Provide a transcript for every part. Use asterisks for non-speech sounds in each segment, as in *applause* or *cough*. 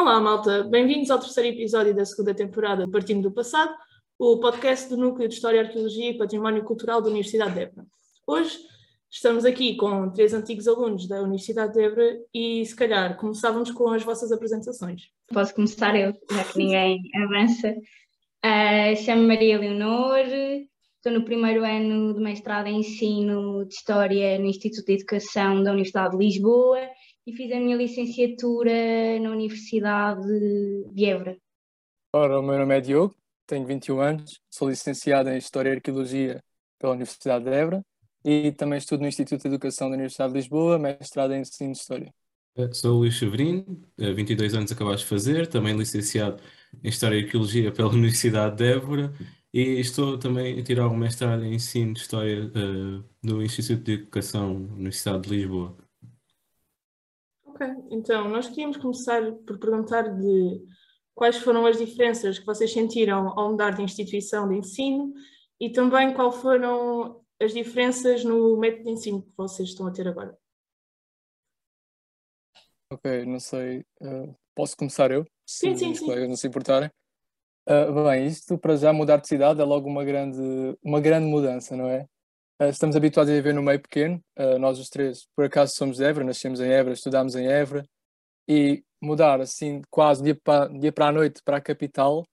Olá, malta. Bem-vindos ao terceiro episódio da segunda temporada do Partindo do Passado, o podcast do Núcleo de História, Arqueologia e Património Cultural da Universidade de Évora. Hoje estamos aqui com três antigos alunos da Universidade de Évora e, se calhar, começávamos com as vossas apresentações. Posso começar eu, já que ninguém avança. Uh, Chamo-me Maria Leonor, estou no primeiro ano de mestrado em Ensino de História no Instituto de Educação da Universidade de Lisboa e fiz a minha licenciatura na Universidade de Évora. Ora, o meu nome é Diogo, tenho 21 anos, sou licenciado em História e Arqueologia pela Universidade de Évora e também estudo no Instituto de Educação da Universidade de Lisboa, mestrado em Ensino de História. Eh, sou o Luís Severino, 22 eh, anos acabaste de fazer, também licenciado em História e Arqueologia pela *laughs* Universidade de Évora e estou também a tirar um mestrado em Ensino de História uh, no Instituto de Educação da Universidade de Lisboa. Ok, então nós queríamos começar por perguntar de quais foram as diferenças que vocês sentiram ao mudar de instituição de ensino e também quais foram as diferenças no método de ensino que vocês estão a ter agora. Ok, não sei. Uh, posso começar eu? Sim, se sim, sim. colegas não se importarem. Uh, bem, isto para já mudar de cidade é logo uma grande, uma grande mudança, não é? Uh, estamos habituados a viver no meio pequeno, nós os três, por acaso somos de Évora, nascemos em Évora, estudámos em Évora, e mudar assim quase dia para, dia para a noite para a capital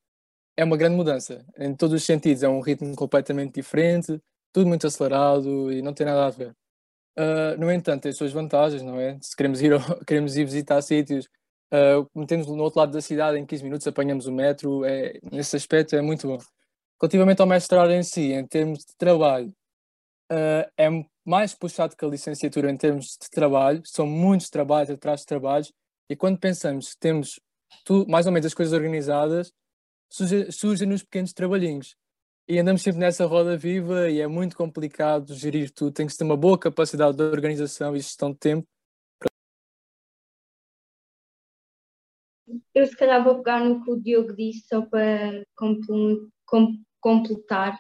é uma grande mudança, em todos os sentidos, é um ritmo completamente diferente, tudo muito acelerado e não tem nada a ver. Uh, no entanto, tem as suas vantagens, não é? Se queremos ir, *laughs* queremos ir visitar sítios, uh, metemos no outro lado da cidade em 15 minutos, apanhamos o metro, é, nesse aspecto é muito bom. Relativamente ao mestrado em si, em termos de trabalho, uh, é mais puxado que a licenciatura em termos de trabalho, são muitos trabalhos atrás de trabalhos, e quando pensamos que temos tu, mais ou menos as coisas organizadas, surgem nos pequenos trabalhinhos e andamos sempre nessa roda viva e é muito complicado gerir tudo. Tem que ter uma boa capacidade de organização e gestão de tempo. Eu se calhar vou pegar no que o Diogo disse só para completar.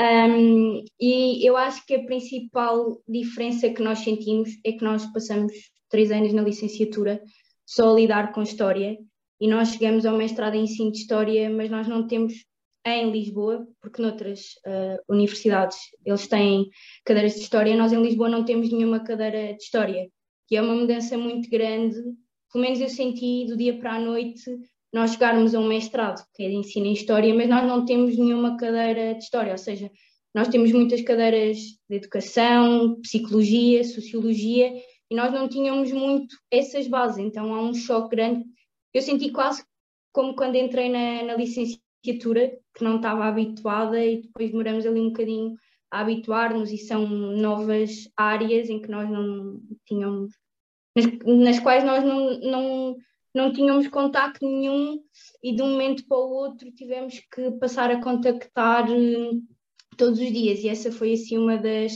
Um, e eu acho que a principal diferença que nós sentimos é que nós passamos três anos na licenciatura só a lidar com história. E nós chegamos ao mestrado em ensino de história, mas nós não temos em Lisboa, porque noutras uh, universidades eles têm cadeiras de História, nós em Lisboa não temos nenhuma cadeira de História, que é uma mudança muito grande, pelo menos eu senti do dia para a noite nós chegarmos a um mestrado, que é de ensino em História, mas nós não temos nenhuma cadeira de História, ou seja, nós temos muitas cadeiras de Educação, Psicologia, Sociologia, e nós não tínhamos muito essas bases, então há um choque grande. Eu senti quase como quando entrei na, na licenciatura que não estava habituada e depois demoramos ali um bocadinho a habituar-nos e são novas áreas em que nós não tínhamos, nas, nas quais nós não, não, não tínhamos contacto nenhum e de um momento para o outro tivemos que passar a contactar eh, todos os dias e essa foi assim uma das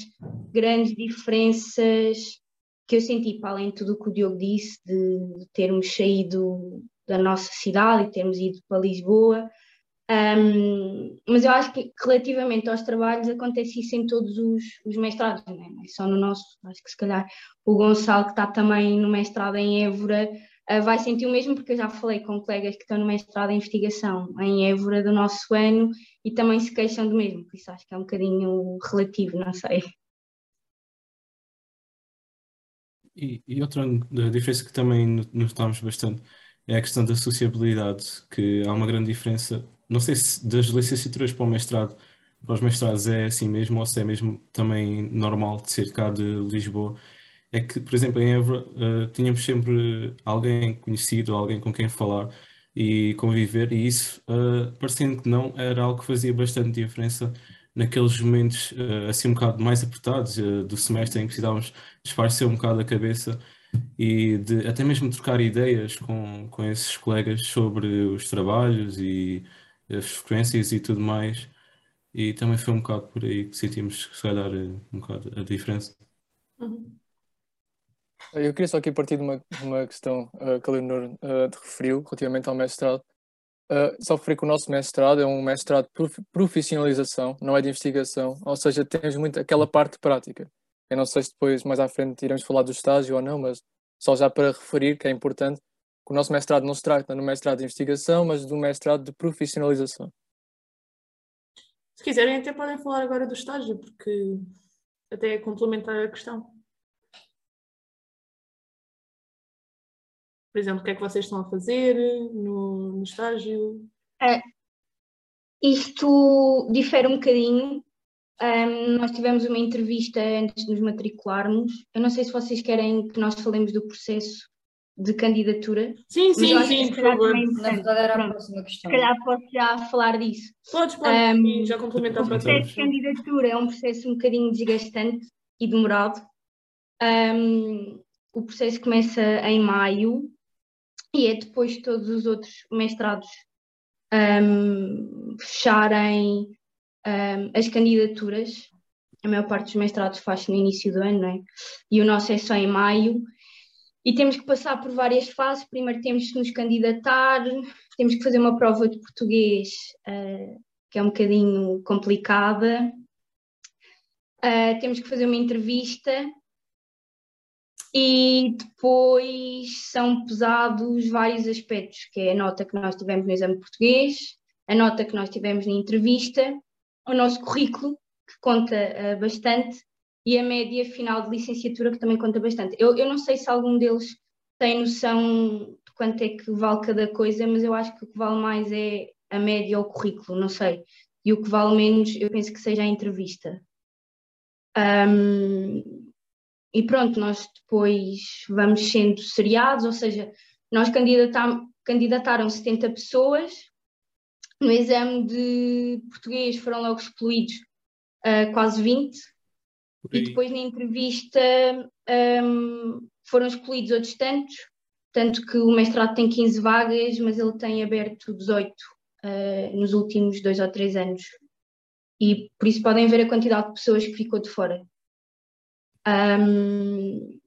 grandes diferenças que eu senti, para além de tudo o que o Diogo disse, de termos saído da nossa cidade e termos ido para Lisboa, um, mas eu acho que relativamente aos trabalhos acontece isso em todos os, os mestrados, não é? não é? só no nosso, acho que se calhar o Gonçalo que está também no mestrado em Évora uh, vai sentir o mesmo porque eu já falei com colegas que estão no mestrado em investigação em Évora do nosso ano e também se queixam do mesmo, por isso acho que é um bocadinho relativo, não sei. E, e outra diferença que também notamos bastante é a questão da sociabilidade, que há uma grande diferença não sei se das licenciaturas para o mestrado, para os mestrados é assim mesmo, ou se é mesmo também normal de ser cá de Lisboa. É que, por exemplo, em Évora, uh, tínhamos sempre alguém conhecido, alguém com quem falar e conviver, e isso, uh, parecendo que não, era algo que fazia bastante diferença naqueles momentos uh, assim um bocado mais apertados do semestre em que precisávamos esparcer um bocado a cabeça e de até mesmo trocar ideias com, com esses colegas sobre os trabalhos e as frequências e tudo mais. E também foi um bocado por aí que sentimos, se calhar, um bocado a diferença. Uhum. Eu queria só aqui partir de uma, uma questão uh, que a Leonor uh, te referiu relativamente ao mestrado. Uh, só referir que o nosso mestrado é um mestrado de profissionalização, não é de investigação, ou seja, temos muito aquela parte prática. Eu não sei se depois, mais à frente, iremos falar do estágio ou não, mas só já para referir que é importante, que o nosso mestrado não se trata no mestrado de investigação, mas do mestrado de profissionalização. Se quiserem, até podem falar agora do estágio, porque até é complementar a questão. Por exemplo, o que é que vocês estão a fazer no, no estágio? É, isto difere um bocadinho. Um, nós tivemos uma entrevista antes de nos matricularmos. Eu não sei se vocês querem que nós falemos do processo de candidatura. Sim, sim, sim, por favor. Na verdade era a próxima questão. Se calhar posso já falar disso. Podes, podes, um, já complementar O processo de candidatura é um processo um bocadinho desgastante e demorado. Um, o processo começa em maio e é depois de todos os outros mestrados um, fecharem um, as candidaturas. A maior parte dos mestrados faz no início do ano, não é? E o nosso é só em maio. E temos que passar por várias fases. Primeiro temos que nos candidatar, temos que fazer uma prova de português, uh, que é um bocadinho complicada. Uh, temos que fazer uma entrevista e depois são pesados vários aspectos, que é a nota que nós tivemos no exame português, a nota que nós tivemos na entrevista, o nosso currículo, que conta uh, bastante, e a média final de licenciatura, que também conta bastante. Eu, eu não sei se algum deles tem noção de quanto é que vale cada coisa, mas eu acho que o que vale mais é a média ou o currículo, não sei. E o que vale menos, eu penso que seja a entrevista. Um, e pronto, nós depois vamos sendo seriados, ou seja, nós candidataram 70 pessoas, no exame de português foram logo excluídos uh, quase 20, e depois na entrevista um, foram excluídos outros tantos, tanto que o mestrado tem 15 vagas, mas ele tem aberto 18 uh, ah, nos últimos dois ou três anos. E por isso podem ver a quantidade de pessoas que ficou de fora. Um,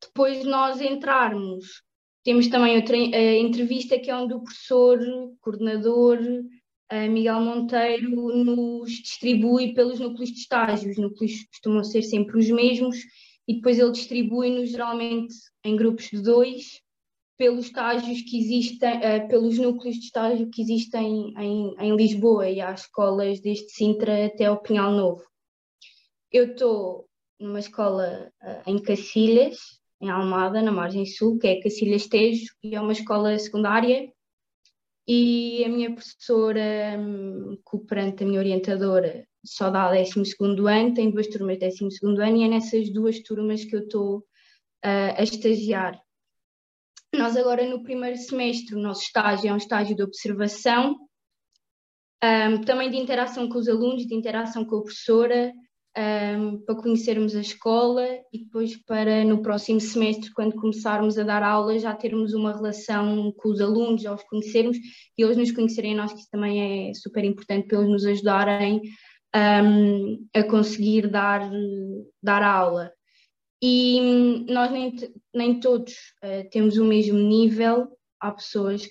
depois de nós entrarmos, temos também outra uh, entrevista que é onde o professor, coordenador, uh, Miguel Monteiro, nos distribui pelos núcleos de estágio. Os núcleos costumam ser sempre os mesmos e depois ele distribui-nos geralmente em grupos de dois pelos estágios que existem, uh, pelos núcleos de estágio que existem em, em Lisboa e às escolas desde Sintra até ao Pinhal Novo. Eu estou numa escola uh, em Cacilhas, em Almada, na margem sul, que é Cacilhas Tejo, e é uma escola secundária. E a minha professora, cooperante, a minha orientadora, só dá 12 ano, tem duas turmas de 12 ano, e é nessas duas turmas que eu estou uh, a estagiar. Nós agora no primeiro semestre, o nosso estágio é um estágio de observação, um, também de interação com os alunos, de interação com a professora, um, para conhecermos a escola e depois para no próximo semestre, quando começarmos a dar aulas, já termos uma relação com os alunos, já os conhecermos e eles nos conhecerem nós, que isso também é super importante para eles nos ajudarem um, a conseguir dar, dar a aula. E hum, nós nem, nem todos uh, temos o mesmo nível, há pessoas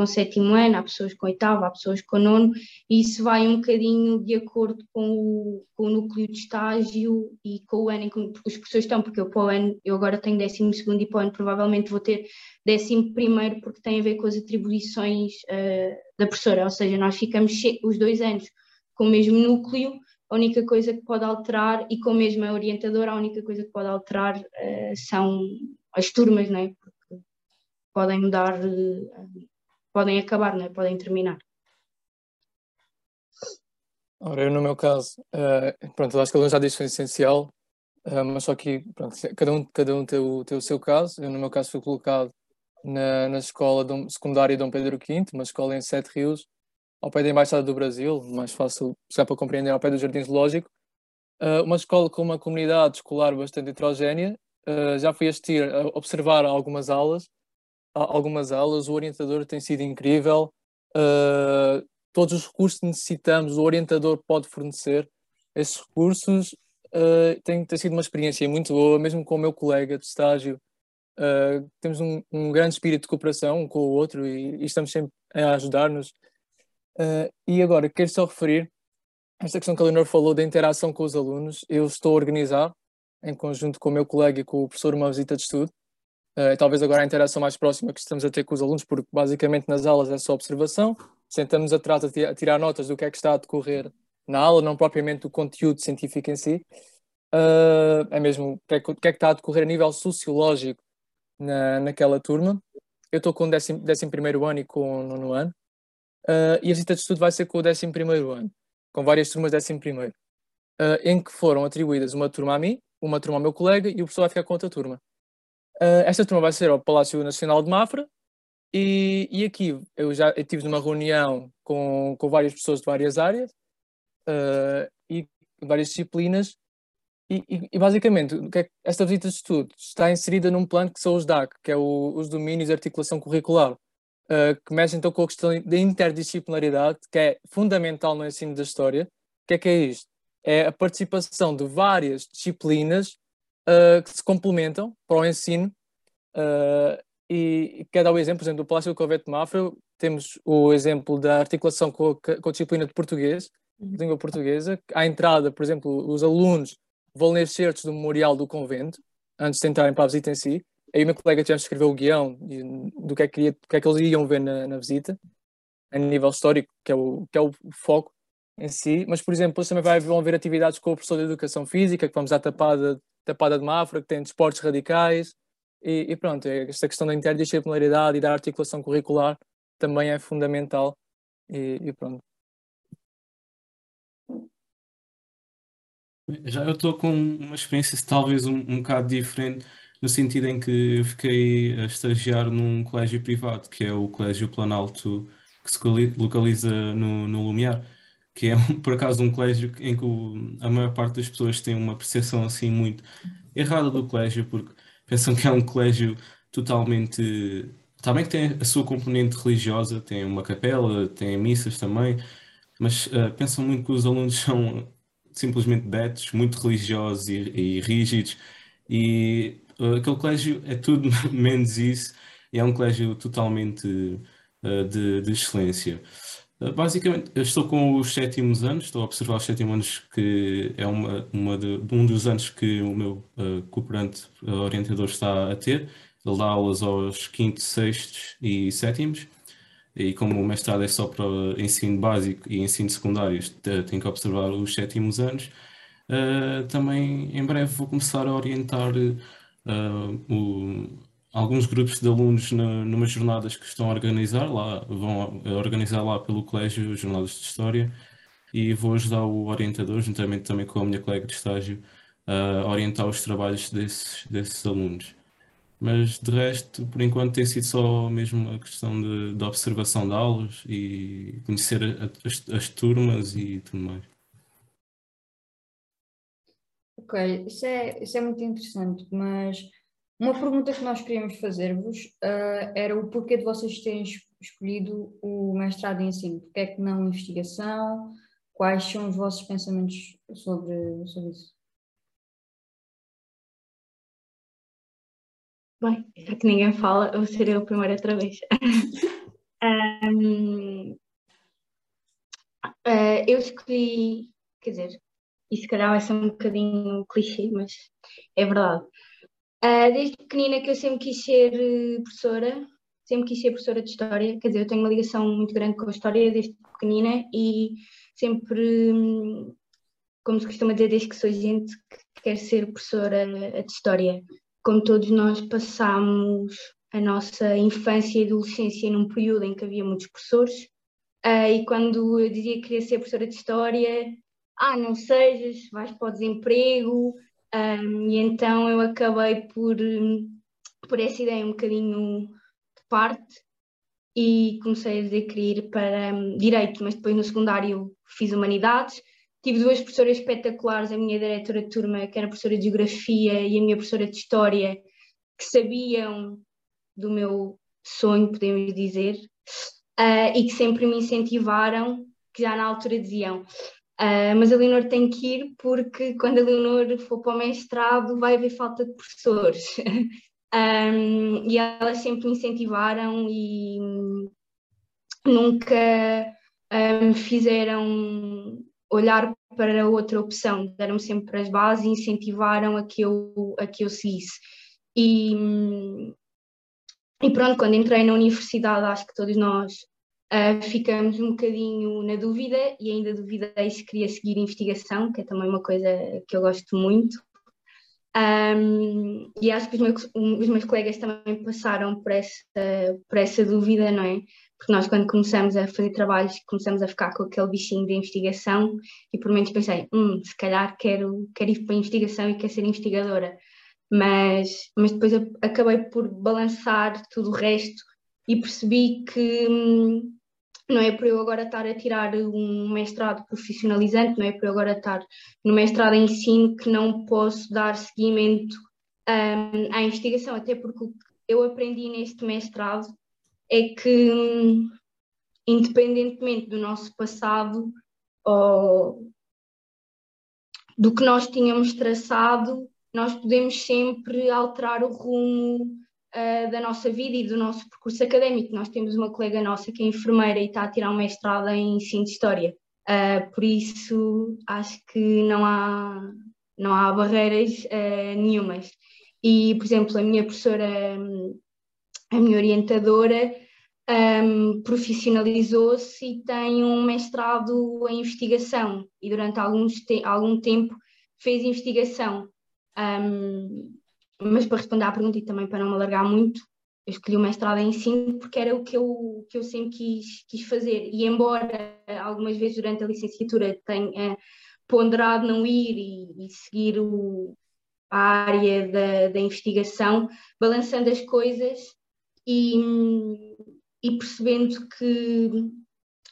com sétimo ano, há pessoas com oitavo, há pessoas com nono, e isso vai um bocadinho de acordo com o, com o núcleo de estágio e com o ano em que os professores estão, porque eu para o ano, eu agora tenho décimo segundo e para o ano provavelmente vou ter décimo primeiro, porque tem a ver com as atribuições uh, da professora, ou seja, nós ficamos os dois anos com o mesmo núcleo, a única coisa que pode alterar, e com a mesma orientadora, a única coisa que pode alterar uh, são as turmas, não é? Porque podem mudar uh, podem acabar, não é? podem terminar. Ora, eu no meu caso, uh, pronto, acho que ele já disse foi essencial, uh, mas só que pronto, cada um, cada um tem, o, tem o seu caso. Eu no meu caso fui colocado na, na escola Dom, secundária Dom Pedro V, uma escola em Sete Rios, ao pé da Embaixada do Brasil, mais fácil já para compreender, ao pé do Jardim Zoológico. Uh, uma escola com uma comunidade escolar bastante heterogénea. já fui assistir, a observar algumas aulas algumas aulas, o orientador tem sido incrível. Uh, todos os recursos que necessitamos, o orientador pode fornecer. Esses recursos uh, tem, tem sido uma experiência muito boa, mesmo com o meu colega de estágio. Uh, temos um, um, grande espírito de cooperação um com o outro e, e estamos sempre a ajudar-nos. Uh, e agora, quero só referir esta questão que a Leonor falou da interação com os alunos. Eu estou a organizar, em conjunto com o meu colega e com o professor, uma visita de estudo Uh, talvez agora a interação mais próxima que estamos a ter com os alunos, porque basicamente nas aulas é só observação, sentamos atrás a, tirar notas do que é que está a decorrer na aula, não propriamente do conteúdo científico em si, uh, é mesmo o que, é, que, é está a decorrer a nível sociológico na, naquela turma. Eu estou com o décimo, décimo primeiro ano e com o nono ano, uh, e a visita de estudo vai ser com o décimo primeiro ano, com várias turmas décimo primeiro, em que foram atribuídas uma turma a mim, uma turma ao meu colega e o professor vai ficar com outra turma. Uh, esta turma vai ser ao Palácio Nacional de Mafra e, e aqui eu já eu tive uma reunião com, com várias pessoas de várias áreas uh, e várias disciplinas e, e, e basicamente é esta visita de estudo está inserida num plano que são os DAC, que é o, os domínios de articulação curricular, uh, que mexe então com a questão da interdisciplinaridade, que é fundamental no ensino da história. O que é que é isto? É a participação de várias disciplinas uh, que se complementam para o ensino. Uh, e quero dar o exemplo, por exemplo, do Palácio do Covete de Mafra, temos o exemplo da articulação com a, com a disciplina de português, uhum. língua portuguesa. À entrada, por exemplo, os alunos vão ler certos do memorial do convento, antes de entrarem para a visita em si. Aí o meu colega tivemos que escrever o guião do que é que, queria, que, é que eles iam ver na, na, visita, a nível histórico, que é, o, que é o foco em si. Mas, por exemplo, eles também vão haver atividades com o professor de Educação Física, que vamos à tapada Tapada de Mafra, que tem desportos radicais, e, e, pronto, é esta questão da interdisciplinaridade e da articulação curricular também é fundamental, e, e pronto. Já eu estou com uma experiência talvez um, um bocado diferente, no sentido em que eu fiquei a estagiar num colégio privado, que é o Colégio Planalto, que se localiza no, no Lumiar que é por acaso um colégio em que o, a maior parte das pessoas tem uma percepção assim muito errada do colégio, porque pensam que é um colégio totalmente. Também que tem a sua componente religiosa, tem uma capela, tem missas também, mas uh, pensam muito que os alunos *laughs* são simplesmente betos, muito religiosos e, e rígidos, e uh, aquele colégio é tudo *laughs* menos isso, e é um colégio totalmente uh, de, de excelência. Ah, basicamente, eu estou com os sétimos anos, estou a observar os sétimos anos, que é uma, uma de, um dos anos que o meu uh, cooperante uh, orientador está a ter. Ele dá aulas aos quintos, sextos e sétimos. E como o mestrado é só para ensino básico e ensino secundário, tenho que observar os sétimos anos. Uh, também em breve vou começar a orientar o, alguns grupos de alunos na, numa jornadas que estão a organizar lá, vão a organizar lá pelo colégio jornadas de história e vou ajudar o orientador, juntamente também com a minha colega de estágio, a orientar os trabalhos desses, desses alunos. Mas de resto, por enquanto, tem sido só mesmo a questão de, de observação de aulas e conhecer as, as turmas e tudo mais. Ok, isso é, isso é muito interessante, mas uma pergunta que nós queríamos fazer-vos uh, era o porquê de vocês terem escolhido o mestrado em ensino. Porquê é que não investigação? Quais são os vossos pensamentos sobre, sobre isso? Bem, já que ninguém fala, eu vou ser eu primeiro outra vez. *laughs* um, uh, ah, eu escolhi, quer dizer, e se calhar vai ser um bocadinho clichê, mas é verdade. Uh, desde pequenina que eu sempre quis ser uh, professora, sempre quis ser professora de História, quer dizer, eu tenho uma ligação muito grande com a História desde pequenina e sempre, um, como se costuma dizer, desde que sou gente que quer ser professora de História. Como todos nós passamos a nossa infância e adolescência num período em que havia muitos professores, uh, e quando eu dizia que queria ser professora de História, ah, não sejas, vais para o desemprego, um, e então eu acabei por, por essa ideia um bocadinho de parte e comecei a dizer que queria ir para um, Direito, mas depois no secundário fiz Humanidades. Tive duas professoras espetaculares, a minha diretora de turma, que era professora de Geografia, e a minha professora de História, que sabiam do meu sonho, podemos dizer, uh, e que sempre me incentivaram, que já na altura diziam Uh, mas a Leonor tem que ir porque quando a Leonor for para o mestrado vai haver falta de professores. *laughs* um, e elas sempre me incentivaram e nunca me fizeram olhar para outra opção, deram-me sempre as bases e incentivaram a que eu, a que eu seguisse. E, e pronto, quando entrei na universidade, acho que todos nós uh, ficamos um bocadinho na dúvida e ainda duvidei se queria seguir investigação, que é também uma coisa que eu gosto muito. Um, e acho que os meus, os meus, colegas também passaram por essa, por essa dúvida, não é? Porque nós, quando começamos a fazer trabalhos, começamos a ficar com aquele bichinho de investigação e por menos pensei, hum, se calhar quero, quero ir para a investigação e quero ser investigadora. Mas, mas depois acabei por balançar tudo o resto e percebi que hum, não é por eu agora estar a tirar um mestrado profissionalizante, não é por eu agora estar no mestrado em ensino que não posso dar seguimento um, à investigação, até porque o que eu aprendi neste mestrado é que, um, independentemente do nosso passado ou do que nós tínhamos traçado, nós podemos sempre alterar o rumo uh, da nossa vida e do nosso percurso académico. Nós temos uma colega nossa que é enfermeira e está a tirar um mestrado em ensino de História. Uh, por isso, acho que não há, não há barreiras uh, nenhumas. E, por exemplo, a minha professora, a minha orientadora, um, profissionalizou-se e tem um mestrado em investigação e durante alguns te algum tempo fez investigação. Um, mas para responder à pergunta e também para não me alargar muito, eu escolhi o mestrado em ensino porque era o que eu, que eu sempre quis, quis fazer. E embora algumas vezes durante a licenciatura tenha ponderado não ir e, e seguir o, a área da, da investigação, balançando as coisas e, e percebendo que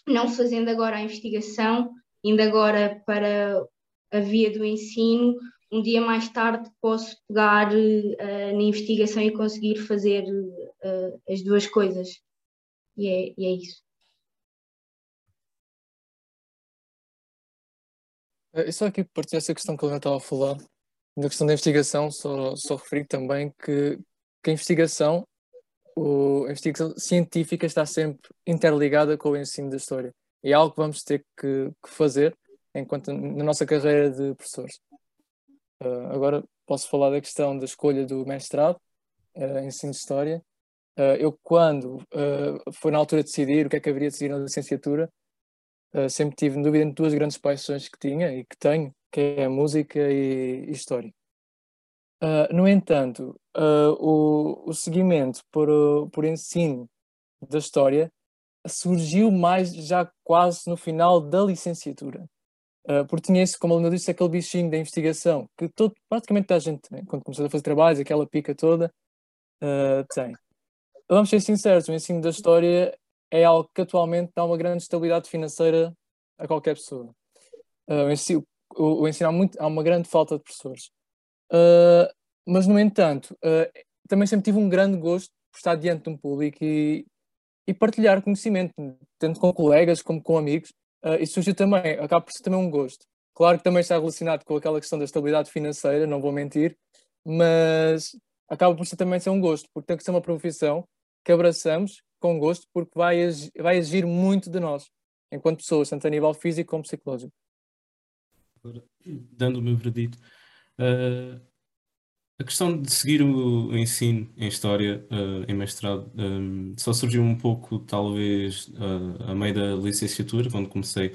não fazendo agora a investigação, indo agora para a via do ensino, um dia mais tarde posso pegar uh, na investigação e conseguir fazer uh, as duas coisas. E é, e é isso. E só aqui partir essa questão que ele estava a falar, na questão da investigação, só, só referi também que, que a investigação, o, a investigação científica está sempre interligada com o ensino da história. E é algo que vamos ter que, que fazer enquanto na nossa carreira de professores. Uh, agora posso falar da questão da escolha do mestrado, uh, ensino de História. Uh, eu, quando foi na altura de decidir o que é que haveria de seguir na licenciatura, sempre tive dúvida entre duas grandes paixões que tinha e que tenho, que é a música e, e História. no entanto, o, o seguimento por, por ensino da História surgiu mais já quase no final da licenciatura. Uh, porque tinha isso, como a Luna disse, aquele bichinho da investigação, que todo, praticamente toda a gente, né, quando começou a fazer trabalhos, aquela pica toda, uh, tem. Vamos ser sinceros, o ensino da história é algo que atualmente dá uma grande estabilidade financeira a qualquer pessoa. Uh, o, ensino, o, o ensino há, muito, há, uma grande falta de professores. mas, no entanto, também sempre tive um grande gosto por estar diante de um público e, e partilhar conhecimento, tanto com colegas como com amigos, uh, e surgiu também, acaba por ser também um gosto. Claro que também está relacionado com aquela questão da estabilidade financeira, não vou mentir, mas acaba por ser também ser um gosto, porque tem que ser uma profissão que abraçamos com gosto, porque vai, vai exigir muito de nós, enquanto pessoas, tanto a nível físico como psicológico. Dando o meu veredito, uh, a questão de seguir o ensino em História, uh, em mestrado, um, só surgiu um pouco, talvez, uh, a meio da licenciatura, quando comecei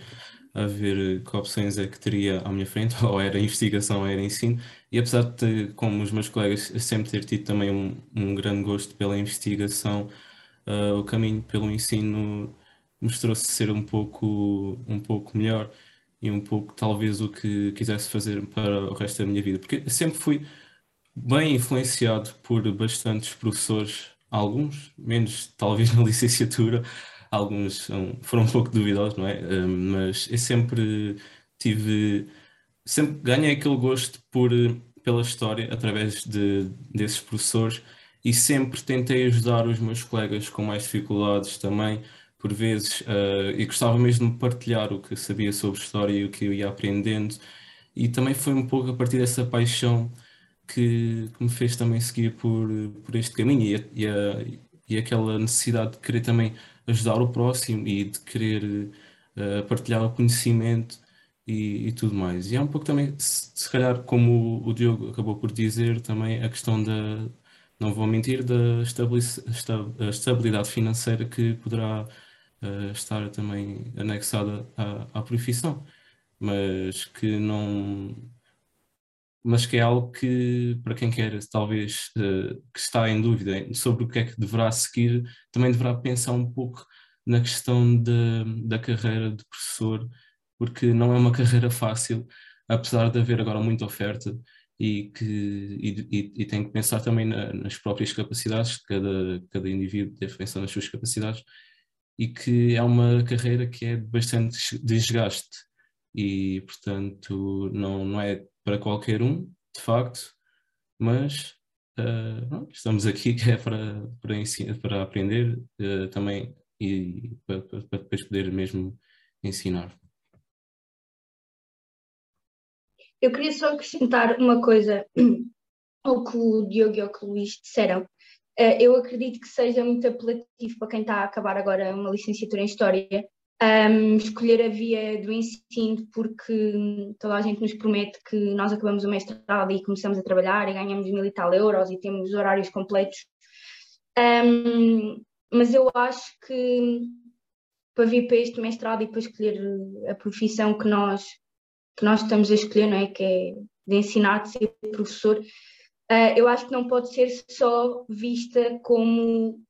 a ver que opções é que teria à minha frente, *laughs* ou era investigação ou era ensino, e apesar de, como os meus colegas, sempre ter tido também um, um grande gosto pela investigação, uh, o caminho pelo ensino mostrou-se ser um pouco, um pouco melhor e um pouco, talvez, o que quisesse fazer para o resto da minha vida, porque sempre fui bem influenciado por bastantes professores, alguns, menos talvez na *laughs* licenciatura, alguns foram um pouco duvidosos, não é? mas eu sempre tive, sempre ganhei aquele gosto por, pela história através de, desses professores e sempre tentei ajudar os meus colegas com mais dificuldades também, por vezes, uh, e gostava mesmo de partilhar o que sabia sobre história e o que eu ia aprendendo, e também foi um pouco a partir dessa paixão que, que me fez também seguir por, por este caminho e, e, a, e aquela necessidade de querer também ajudar o próximo e de querer uh, partilhar o conhecimento e, e, tudo mais. E é um pouco também, se, se calhar, como o, o Diogo acabou por dizer, também a questão da, não vou mentir, da estabilidade financeira que poderá uh, estar também anexada à, à profissão, mas que não mas que é algo que, para quem quer, talvez, uh, que está em dúvida sobre o que é que deverá seguir, também deverá pensar um pouco na questão de, da carreira de professor, porque não é uma carreira fácil, apesar de haver agora muita oferta e que e, e tem que pensar também na, nas próprias capacidades, cada, cada indivíduo deve pensar nas suas capacidades, e que é uma carreira que é bastante desgaste. E, portanto, não, não é para qualquer um, de facto, mas uh, estamos aqui que é para, para, ensinar, para aprender uh, também e para, para, depois poder mesmo ensinar. Eu queria só acrescentar uma coisa ao que o Diogo e ao que o Luís disseram. Uh, eu acredito que seja muito apelativo para quem está a acabar agora uma licenciatura em História um, escolher a via do ensino porque toda a gente nos promete que nós acabamos o mestrado e começamos a trabalhar e ganhamos mil e tal euros e temos horários completos. Um, mas eu acho que para vir para este mestrado e para escolher a profissão que nós, que nós estamos a escolher, não é? que é de ensinar, de ser professor, uh, eu acho que não pode ser só vista como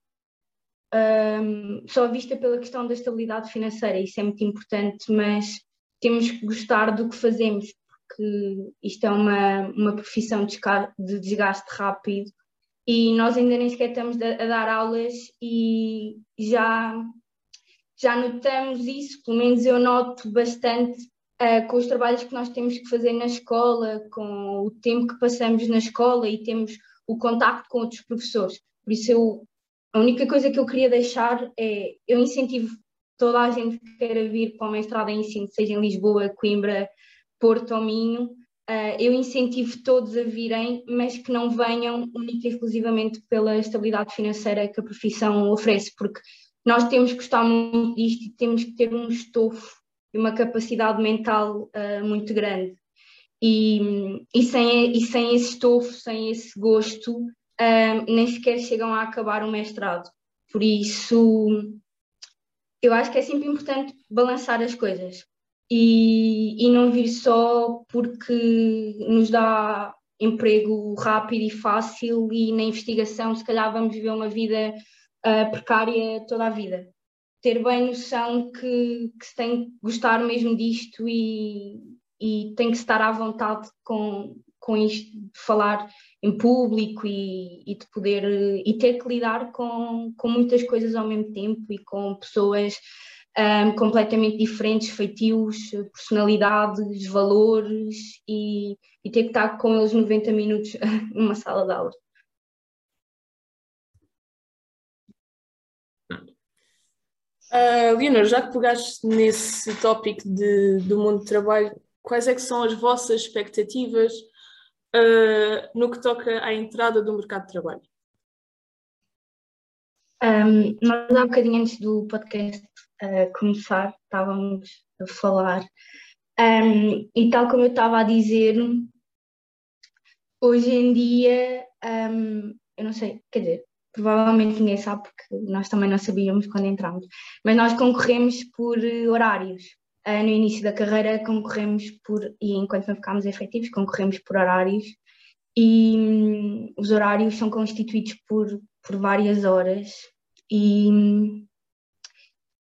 um, só vista pela questão da estabilidade financeira, isso é muito importante, mas temos que gostar do que fazemos, porque isto é uma, uma profissão de desgaste rápido e nós ainda nem sequer estamos a, dar aulas e já, já notamos isso, pelo menos eu noto bastante uh, com os trabalhos que nós temos que fazer na escola, com o tempo que passamos na escola e temos o contacto com outros professores. Por isso eu a única coisa que eu queria deixar é, eu incentivo toda a gente que queira vir para o mestrado em ensino, seja em Lisboa, Coimbra, Porto ou Minho, uh, eu incentivo todos a virem, mas que não venham única e exclusivamente pela estabilidade financeira que a profissão oferece, porque nós temos que gostar muito disto e temos que ter um estofo e uma capacidade mental uh, muito grande. E, e, sem, e sem esse estofo, sem esse gosto, nem sequer chegam a acabar o mestrado. Por isso, eu acho que é sempre importante balançar as coisas e, e não vir só porque nos dá emprego rápido e fácil e na investigação se calhar vamos viver uma vida uh, precária toda a vida. Ter bem noção que, que se tem que gostar mesmo disto e, e tem que estar à vontade com, com isto de falar em público e, e, de poder e ter que lidar com, com muitas coisas ao mesmo tempo e com pessoas um, completamente diferentes, feitios, personalidades, valores e, e, ter que estar com eles 90 minutos *laughs* numa sala de aula. Uh, Leonor, já que pegaste nesse tópico de, do mundo de trabalho, quais é que são as vossas expectativas uh, no que toca à entrada do mercado de trabalho? Um, nós há um bocadinho antes do podcast uh, começar, estávamos a falar, um, e tal como eu estava a dizer, hoje em dia, um, eu não sei, quer dizer, provavelmente ninguém sabe porque nós também não sabíamos quando entramos, mas nós concorremos por horários. Uh, no início da carreira concorremos por, e enquanto não ficámos efetivos, concorremos por horários. E hum, os horários são constituídos por, por várias horas. E hum,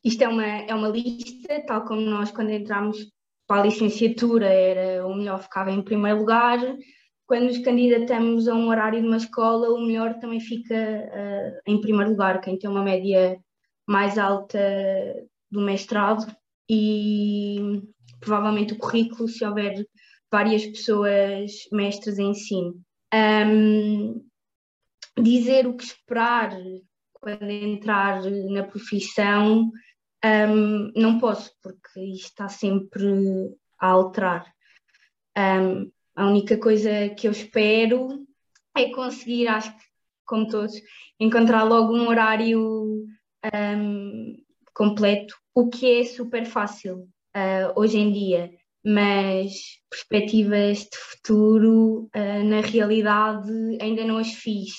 isto é uma, é uma lista, tal como nós quando entramos para a licenciatura era o melhor ficava em primeiro lugar, quando nos candidatamos a um horário de uma escola, o melhor também fica uh, em primeiro lugar, quem tem uma média mais alta do mestrado e provavelmente o currículo, se houver várias pessoas mestras em ensino. Um, dizer o que esperar quando entrar na profissão, um, não posso, porque isto está sempre a alterar. Um, a única coisa que eu espero é conseguir, acho que, como todos, encontrar logo um horário um, completo, o que é super fácil uh, hoje em dia, mas perspectivas de futuro, uh, na realidade, ainda não as fiz.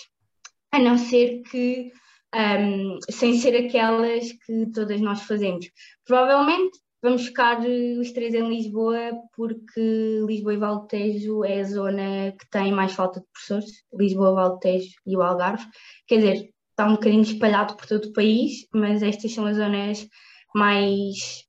a não ser que um, sem ser aquelas que todas nós fazemos. Provavelmente vamos ficar eh, os três em Lisboa, porque Lisboa e Valtejo é a zona que tem mais falta de professores, Lisboa, Valtejo e o Algarve. Quer dizer, está um bocadinho espalhado por todo o país, mas estas são as zonas mais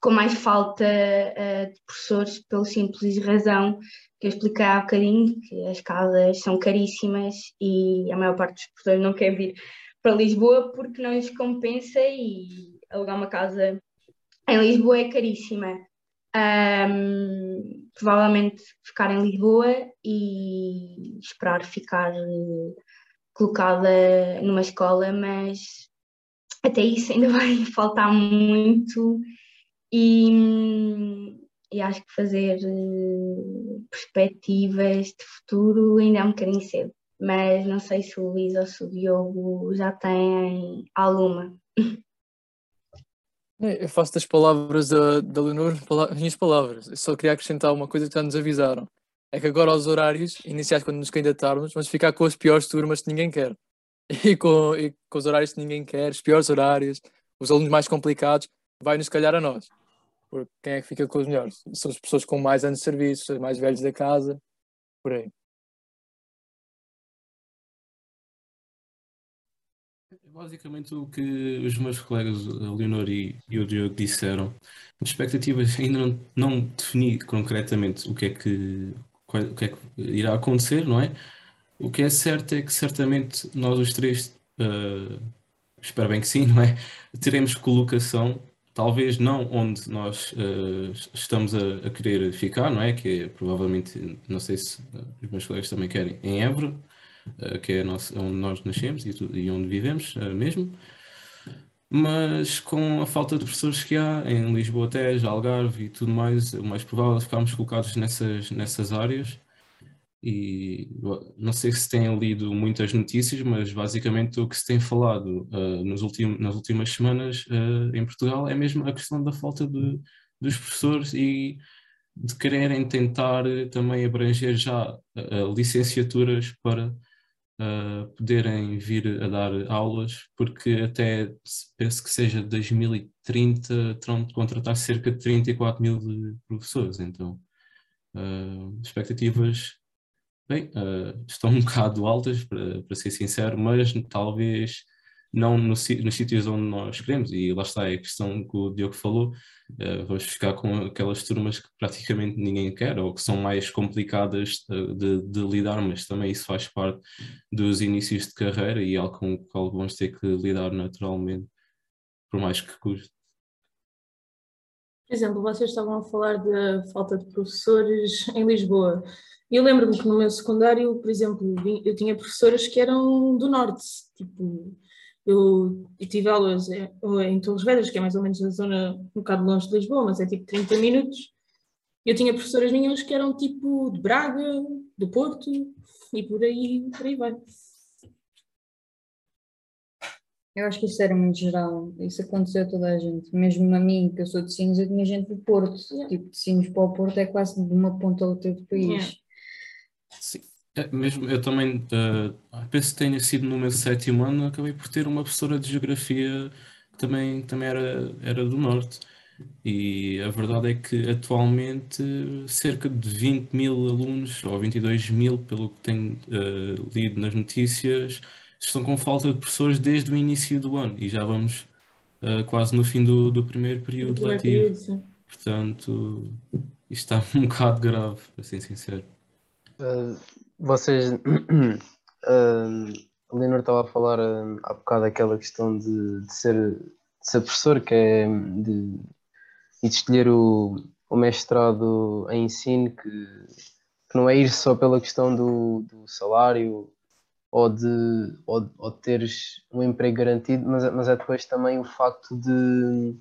com mais falta uh, de professores, pelo simples razão que eu expliquei há bocadinho, que as casas são caríssimas e a maior parte dos professores não quer vir para Lisboa porque não lhes compensa e alugar uma casa em Lisboa é caríssima. Um, provavelmente ficar em Lisboa e esperar ficar colocada numa escola, mas até isso ainda *laughs* vai faltar muito e, e acho que fazer uh, perspectivas de futuro ainda é um bocadinho cedo, mas não sei se o Luís ou se o Diogo já têm alguma. Eu faço das palavras da, da Leonor as minhas palavras. Eu só queria acrescentar uma coisa que já nos avisaram. É que agora os horários iniciais, quando nos candidatarmos, vamos ficar com as piores turmas que ninguém quer. E com, e com os horários que ninguém quer, os piores horários, os alunos mais complicados, vai-nos calhar a nós. Porque quem é que fica com os melhores? São as pessoas com mais anos de serviço, os mais velhos da casa, por aí. Basicamente o que os meus colegas, a Leonor e, e o Diogo, disseram, as expectativas ainda não, não defini concretamente o que é que, o que é que irá acontecer, não é? O que é certo é que certamente nós os três, uh, espero bem que sim, *laughs* não é? Teremos colocação, talvez não onde nós uh, estamos a, a, querer ficar, não é? Que é provavelmente, não sei se os meus colegas também querem, em Évora, uh, que é nosso, onde nós nascemos e, e onde vivemos mesmo. Mas com a falta de professores que há em Lisboa, Tejo, Algarve e tudo mais, o mais provável é ficarmos colocados nessas, nessas áreas. E não sei se têm lido muitas notícias, mas basicamente o que se tem falado uh, nos ultim, nas últimas semanas uh, em Portugal é mesmo a questão da falta de, dos professores e de quererem tentar também abranger já uh, licenciaturas para poderem vir a dar aulas, porque até penso que seja 2030 terão de contratar cerca de 34 mil professores, então expectativas Bem, uh, estão um *laughs* bocado altas, para, para ser sincero, mas talvez não no, nos sítios onde nós queremos, e lá está é a questão que o Diogo falou, uh, vamos ficar com aquelas turmas que praticamente ninguém quer, ou que são mais complicadas de, de, lidar, mas também isso faz parte dos inícios de carreira e algo com o qual vamos ter que lidar naturalmente, por mais que custe. Por exemplo, vocês estavam a falar da falta de professores em Lisboa. Eu lembro-me que no meu secundário, por exemplo, eu tinha professoras que eram do norte, tipo, eu, eu tive aulas em, em Torres Vedras, que é mais ou menos a zona um bocado longe de Lisboa, mas é tipo 30 minutos. Eu tinha professoras minhas que eram tipo de Braga, do Porto e por aí, por aí vai. Eu acho que isso era muito geral, isso aconteceu a toda a gente, mesmo a mim, que eu sou de Sines, eu tinha gente do Porto, yeah. tipo, de Sines para o Porto é quase de uma ponta a outra do país. Yeah. É, mesmo eu também uh, penso que tenha sido no meu sétimo ano, acabei por ter uma professora de geografia que também, também era, era do norte. E a verdade é que atualmente cerca de 20 mil alunos, ou 22 mil, pelo que tenho uh, lido nas notícias, estão com falta de professores desde o início do ano e já vamos uh, quase no fim do, do primeiro período letivo. Portanto, isto está *laughs* um bocado grave, para ser sincero. Uh, vocês. Uh, *clears throat* Leonor estava a falar uh, há bocado aquela questão de, de, ser, de ser professor, que é de, de escolher o, o mestrado em ensino, que, que não é ir só pela questão do, do salário ou de, ou, ou teres um emprego garantido, mas, mas é depois também o facto de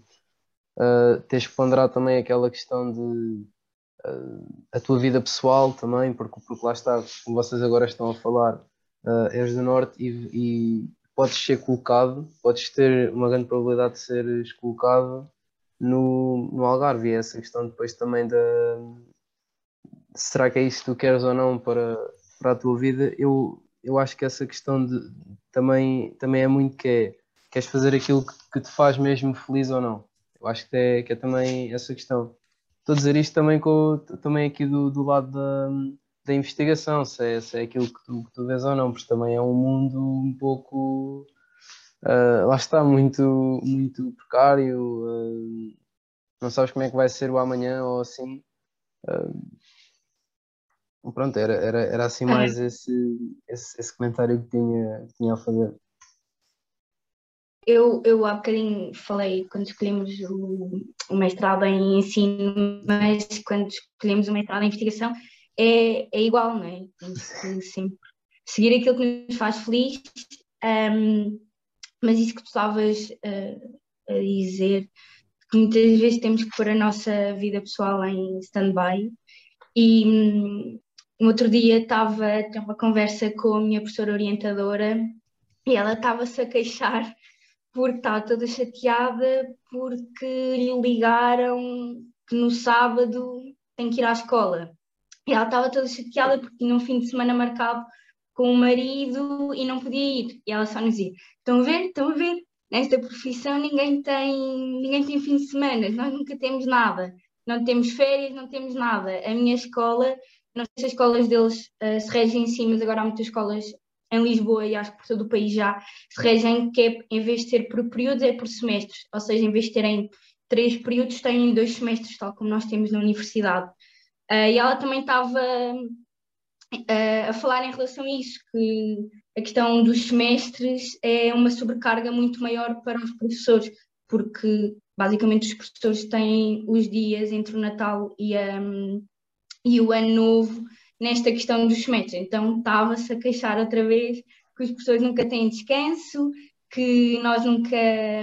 uh, teres que ponderar também aquela questão de a tua vida pessoal também, porque, porque lá está, como vocês agora estão a falar, uh, és do Norte e, e, podes ser colocado, podes ter uma grande probabilidade de seres colocado no, no Algarve. E é essa questão depois também da será que é isso que tu queres ou não para, para a tua vida? Eu, eu acho que essa questão de, também, também é muito que é, queres fazer aquilo que, que te faz mesmo feliz ou não. Eu acho que é, que é também essa questão. Estou a dizer isto também, com, também aqui do, do lado da, da investigação, se é, se é aquilo que tu, que tu vês ou não, porque também é um mundo um pouco. Uh, lá está, muito, muito precário, uh, não sabes como é que vai ser o amanhã ou assim. Uh, pronto, era, era, era assim mais esse, esse, esse comentário que tinha, que tinha a fazer. Eu, eu há bocadinho falei quando escolhemos o, o mestrado em ensino, mas quando escolhemos o mestrado em investigação é, é igual, não é? Temos sempre seguir aquilo que nos faz feliz, um, mas isso que tu estavas uh, a dizer, que muitas vezes temos que pôr a nossa vida pessoal em stand-by e um, outro dia estava a ter uma conversa com a minha professora orientadora e ela estava-se a queixar porque estava toda chateada porque lhe ligaram que no sábado tem que ir à escola. E ela estava toda chateada porque tinha um fim de semana marcado com o marido e não podia ir. E ela só nos dizia: Estão a ver? Estão a ver? Nesta profissão ninguém tem, ninguém tem fim de semana, nós nunca temos nada. Não temos férias, não temos nada. A minha escola, não sei se as escolas deles uh, se regem em si, mas agora há muitas escolas em Lisboa e acho que por todo o país já se regem que é, em vez de ser por períodos é por semestres, ou seja, em vez de terem três períodos, têm dois semestres, tal como nós temos na universidade. Uh, e ela também estava uh, a falar em relação a isso, que a questão dos semestres é uma sobrecarga muito maior para os professores, porque basicamente os professores têm os dias entre o Natal e, um, e o Ano Novo nesta questão dos semestres. Então estava-se a queixar outra vez que os professores nunca têm descanso, que nós nunca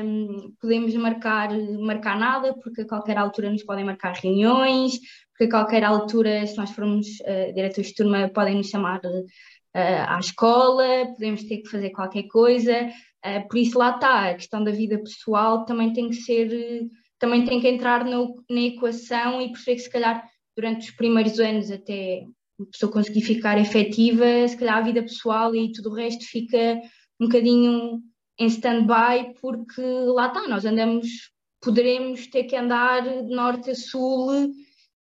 hum, podemos marcar, marcar nada, porque a qualquer altura nos podem marcar reuniões, porque a qualquer altura, se nós formos uh, diretores de turma, podem nos chamar uh, à escola, podemos ter que fazer qualquer coisa. Uh, por isso lá está, a questão da vida pessoal também tem que ser, também tem que entrar no, na equação e perceber que se calhar durante os primeiros anos até a pessoa conseguir ficar efetiva, se calhar a vida pessoal e tudo o resto fica um bocadinho em stand-by, porque lá está, nós andamos, poderemos ter que andar de norte a sul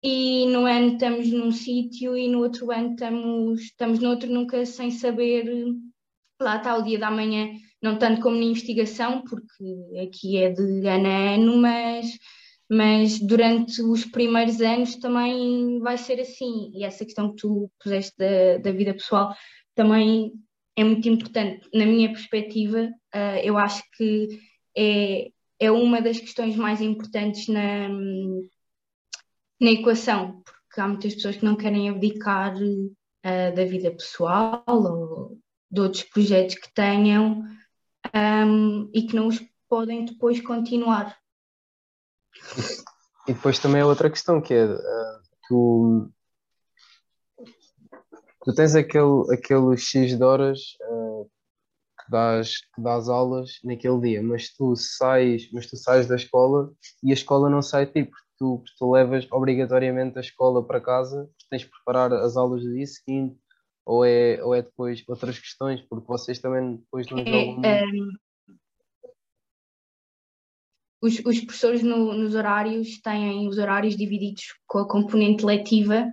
e no ano estamos num sítio e no outro ano estamos, estamos noutro, nunca sem saber, lá está o dia da manhã, não tanto como na investigação, porque aqui é de ano a ano, mas mas durante os primeiros anos também vai ser assim. E essa questão que tu puseste da, da vida pessoal também é muito importante. Na minha perspectiva, uh, eu acho que é, é uma das questões mais importantes na, na equação, porque há muitas pessoas que não querem abdicar uh, da vida pessoal ou de outros projetos que tenham um, e que não os podem depois continuar. E depois também é outra questão que é uh, tu, tu tens aquele, aquele X de horas uh, que, dás, que dás aulas naquele dia, mas tu sais, mas tu sais da escola e a escola não sai de ti, porque tu, porque tu levas obrigatoriamente a escola para casa, tens de preparar as aulas do dia seguinte, ou é, ou é depois outras questões, porque vocês também depois não jogam. É, os, os professores no, nos horários têm os horários divididos com a componente letiva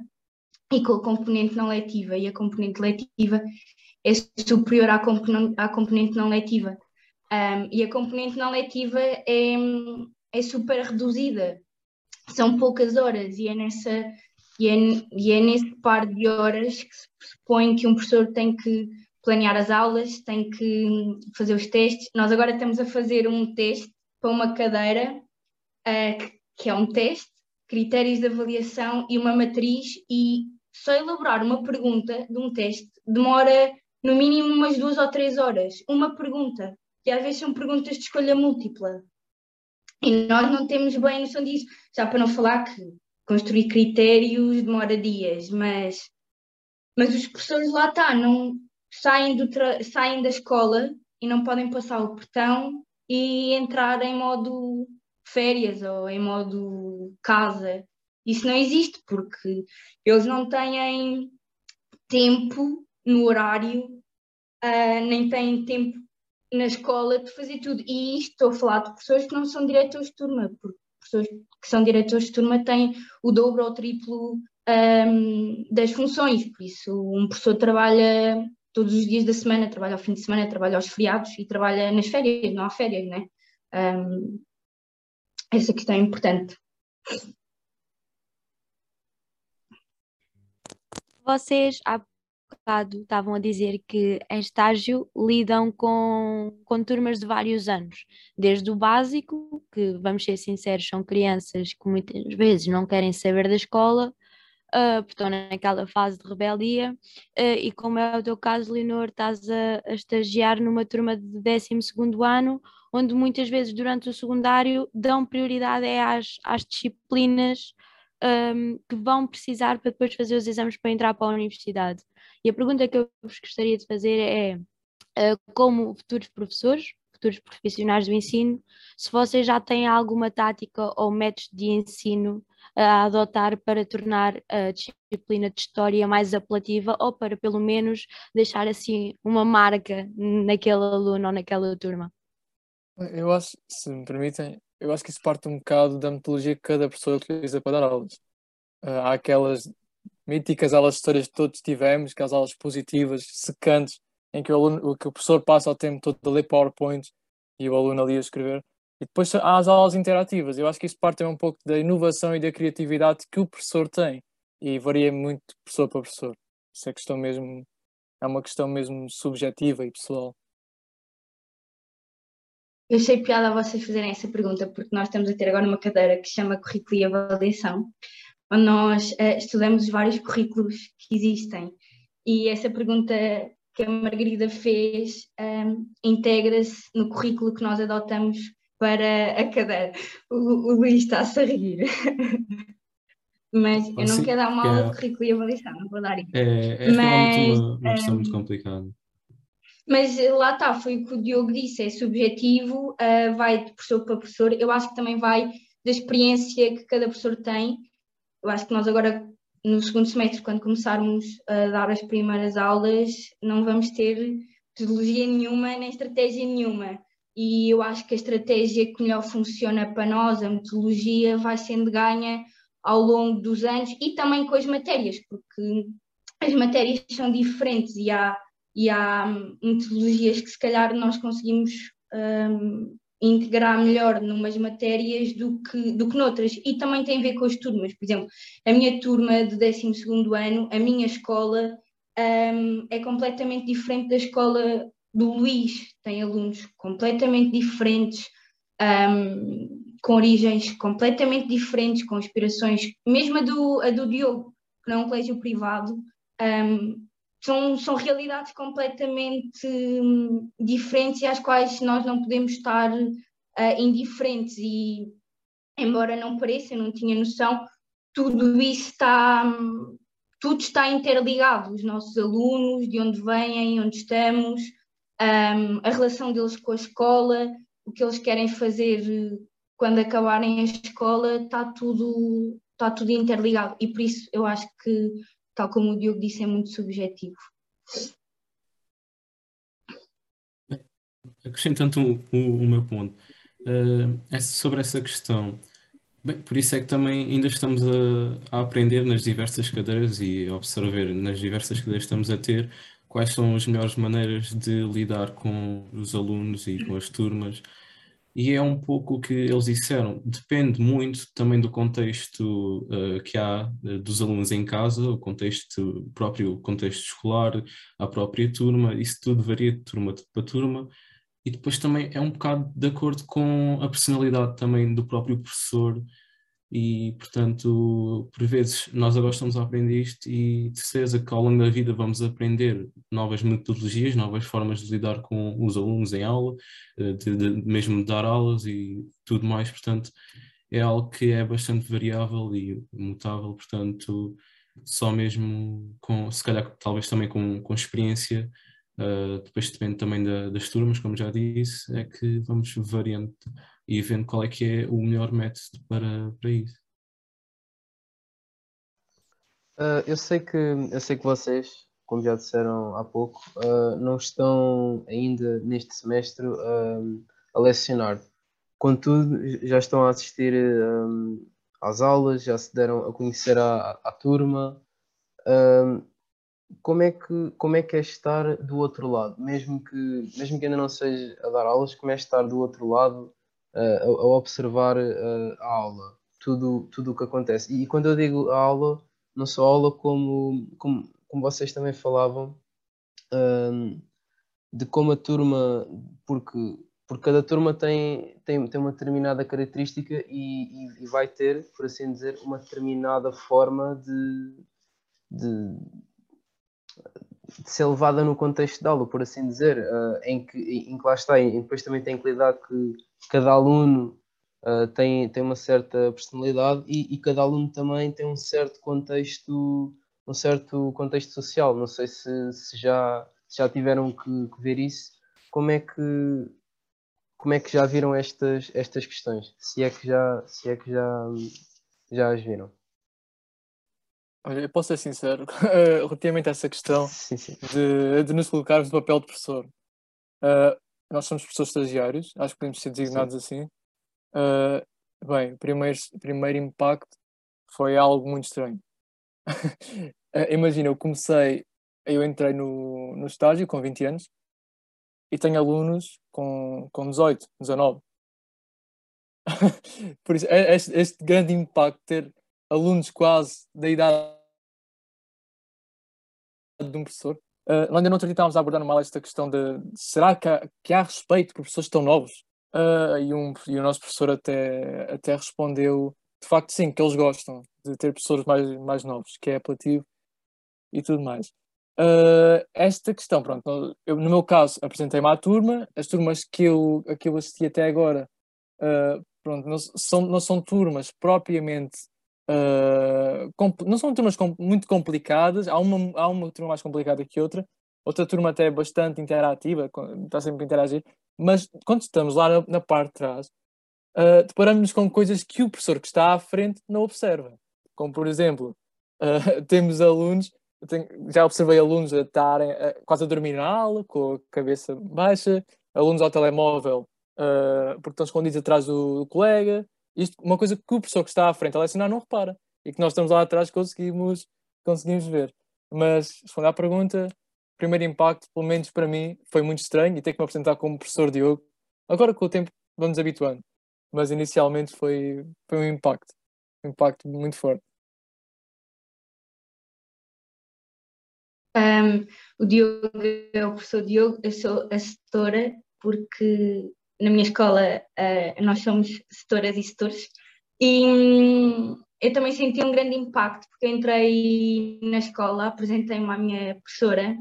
e com a componente não letiva, e a componente letiva é superior à, componente, à componente não letiva. Um, e a componente não letiva é, é super reduzida, são poucas horas, e é, nessa, e, é, e é nesse par de horas que se pressupõe que um professor tem que planear as aulas, tem que fazer os testes. Nós agora estamos a fazer um teste para uma cadeira uh, que é um teste, critérios de avaliação e uma matriz e só elaborar uma pergunta de um teste demora no mínimo umas duas ou três horas. Uma pergunta, que às vezes são perguntas de escolha múltipla. E nós não temos bem noção disso. Já para não falar que construir critérios demora dias, mas, mas os professores lá está, não saem, saem da escola e não podem passar o portão e entrar em modo férias ou em modo casa. Isso não existe porque eles não têm tempo no horário uh, nem têm tempo na escola de fazer tudo. E isto estou a falar de pessoas que não são diretores de turma, porque pessoas que são diretores de turma têm o dobro ou o triplo um, das funções, por isso um professor trabalha todos os dias da semana, trabalha ao fim de semana, trabalha aos feriados e trabalha nas férias, não há férias, né? Um, essa questão é importante. Vocês há bocado estavam a dizer que em estágio lidam com, com turmas de vários anos, desde o básico, que vamos ser sinceros, são crianças que muitas vezes não querem saber da escola, uh, naquela fase de rebeldia, uh, e como é o teu caso, Leonor, estás a, a estagiar numa turma de 12 ano, onde muitas vezes durante o secundário dão prioridade é às, às disciplinas um, que vão precisar para depois fazer os exames para entrar para a universidade. E a pergunta que eu vos gostaria de fazer é, uh, como futuros professores, futuros profissionais do ensino, se vocês já têm alguma tática ou métodos de ensino a adotar para tornar a disciplina de história mais apelativa ou para pelo menos deixar assim uma marca naquele aluno ou naquela turma? Eu acho, se me permitem, eu acho que isso parte um bocado da metodologia que cada professor utiliza para dar aulas. Uh, há aquelas míticas aulas de histórias que todos tivemos, aquelas aulas positivas, secantes, em que o, aluno, que o professor passa o tempo todo a ler PowerPoint e o aluno ali a escrever. E depois há as aulas interativas. Eu acho que isso parte um pouco da inovação e da criatividade que o professor tem. E varia muito de professor para professor. Isso é questão mesmo, é uma questão mesmo subjetiva e pessoal. Eu achei piada vocês fazerem essa pergunta, porque nós estamos a ter agora uma cadeira que se chama Currículo e Avaliação, onde nós uh, estudamos os vários currículos que existem. E essa pergunta que a Margarida fez um, ehm, integra-se no currículo que nós adotamos para a cadeira. O, o Luís está-se a rir. Mas eu não Sim, quero dar uma aula é, de currículo e avaliação, não vou dar isso. É, é Mas, uma, uma questão um, muito complicada. Mas lá está, foi o que o Diogo disse, é subjetivo, uh, vai de professor para professor. Eu acho que também vai da experiência que cada professor tem. Eu acho que nós agora, no segundo semestre, quando começarmos a dar as primeiras aulas, não vamos ter metodologia nenhuma nem estratégia nenhuma e eu acho que a estratégia que melhor funciona para nós, a metodologia, vai sendo ganha ao longo dos anos e também com as matérias, porque as matérias são diferentes e há, e há metodologias que se calhar nós conseguimos um, integrar melhor numas matérias do que, do que noutras. E também tem a ver com as turmas. Por exemplo, a minha turma de 12 ano, a minha escola, um, é completamente diferente da escola do Luís, tem alunos completamente diferentes, um, com origens completamente diferentes, com inspirações, mesmo a do, a do Diogo, que não é um colégio privado, um, são, são realidades completamente um, diferentes e às quais nós não podemos estar uh, indiferentes. E, embora não pareça, eu não tinha noção, tudo isso está, hum, tudo está interligado, os nossos alunos, de onde vêm, onde estamos, um, a relação deles com a escola, o que eles querem fazer eh, quando acabarem a escola, está tudo, está tudo interligado. E por isso eu acho que, tal como o Diogo disse, é muito subjetivo. Acrescentando o, o, o meu ponto, uh, sobre essa questão, bem, por isso é que também ainda estamos a, a aprender nas diversas cadeiras e a observar nas diversas cadeiras que estamos a ter quais são as melhores maneiras de lidar com os alunos e com as turmas. E é um pouco o que eles disseram. Depende muito também do contexto uh, que há uh, dos alunos em casa, o contexto próprio, contexto escolar, a própria turma. Isso tudo varia de turma para turma. E depois também é um bocado de acordo com a personalidade também do próprio professor e portanto por vezes nós agora estamos a aprender isto e de certeza que ao longo da vida vamos aprender novas metodologias, novas formas de lidar com os alunos em aula, eh, de, de mesmo de dar aulas e tudo mais, portanto é algo que é bastante variável e mutável, portanto só mesmo com, se calhar talvez também com, com experiência, uh, depois depende também da, das turmas, como já disse, é que vamos variando e vendo qual é que é o melhor método para, para isso. Uh, eu sei que eu sei que vocês, como já disseram há pouco, uh, não estão ainda neste semestre uh, a lecionar. Contudo, já estão a assistir às aulas, já se deram a conhecer à, à turma. Como, é que, como é que é estar do outro lado? Mesmo que, mesmo que ainda não seja a dar aulas, como é estar do outro lado a, a, observar a aula? Tudo, tudo o que acontece. E, quando eu digo a aula, não só a aula, como, como como vocês também falavam, um, de como a turma, porque, porque cada turma tem, tem, tem uma determinada característica e, e, e vai ter, por assim dizer, uma determinada forma de, de, de ser levada no contexto da aula, por assim dizer, uh, em, que, em que lá está, e depois também tem que lidar que cada aluno uh, tem, tem uma certa personalidade e, e, cada aluno também tem um certo contexto um certo contexto social. Não sei se, se já, se já tiveram que, que, ver isso. Como é que como é que já viram estas, estas questões? Se é que já, se é que já, já as viram? Olha, eu posso ser sincero *laughs* relativamente a essa questão sim, sim. De, de nos colocarmos no papel de professor. Uh, nós somos professores estagiários, acho que podemos ser designados sim. assim. Uh, bem, o primeiro, primeiro impacto foi algo muito estranho. Eh, *laughs* imagina, eu comecei, eu entrei no, no estágio com 20 anos e tenho alunos com, com 18, 19. *laughs* Por isso, é, este, este grande impacto ter alunos quase da idade de um professor. Uh, ainda não estávamos a abordar mal esta questão de será que há, que há respeito por professores tão novos? Uh, e, um, e o nosso professor até, até respondeu de facto sim, que eles gostam de ter professores mais, mais novos, que é apelativo e tudo mais. Uh, esta questão, pronto, eu, no meu caso apresentei-me à turma, as turmas que eu, que eu assisti até agora, uh, pronto, não são, não são turmas propriamente, uh, não são turmas com, muito complicadas, há uma, há uma turma mais complicada que outra, outra turma até bastante interativa, está sempre a interagir, mas quando estamos lá na, na parte de trás, uh, deparamos-nos com coisas que o professor que está à frente não observa. Como, por exemplo, uh, *laughs* temos alunos, tenho, já observei alunos a estarem uh, quase a dormir na aula, com a cabeça baixa, alunos ao telemóvel porque estão escondidos atrás do, do, colega. Isto uma coisa que o professor que está à frente a lecionar não repara e que nós estamos lá atrás conseguimos, conseguimos ver. Mas, respondendo à pergunta, o primeiro impacto, pelo menos para mim, foi muito estranho e ter que me apresentar como professor Diogo. Agora, com o tempo, vamos habituando mas inicialmente foi, foi um impacto, um impacto muito forte. Um, o Diogo é o professor Diogo, eu sou a setora, porque na minha escola uh, nós somos setoras e setores, e um, eu também senti um grande impacto, porque entrei na escola, apresentei-me à minha professora,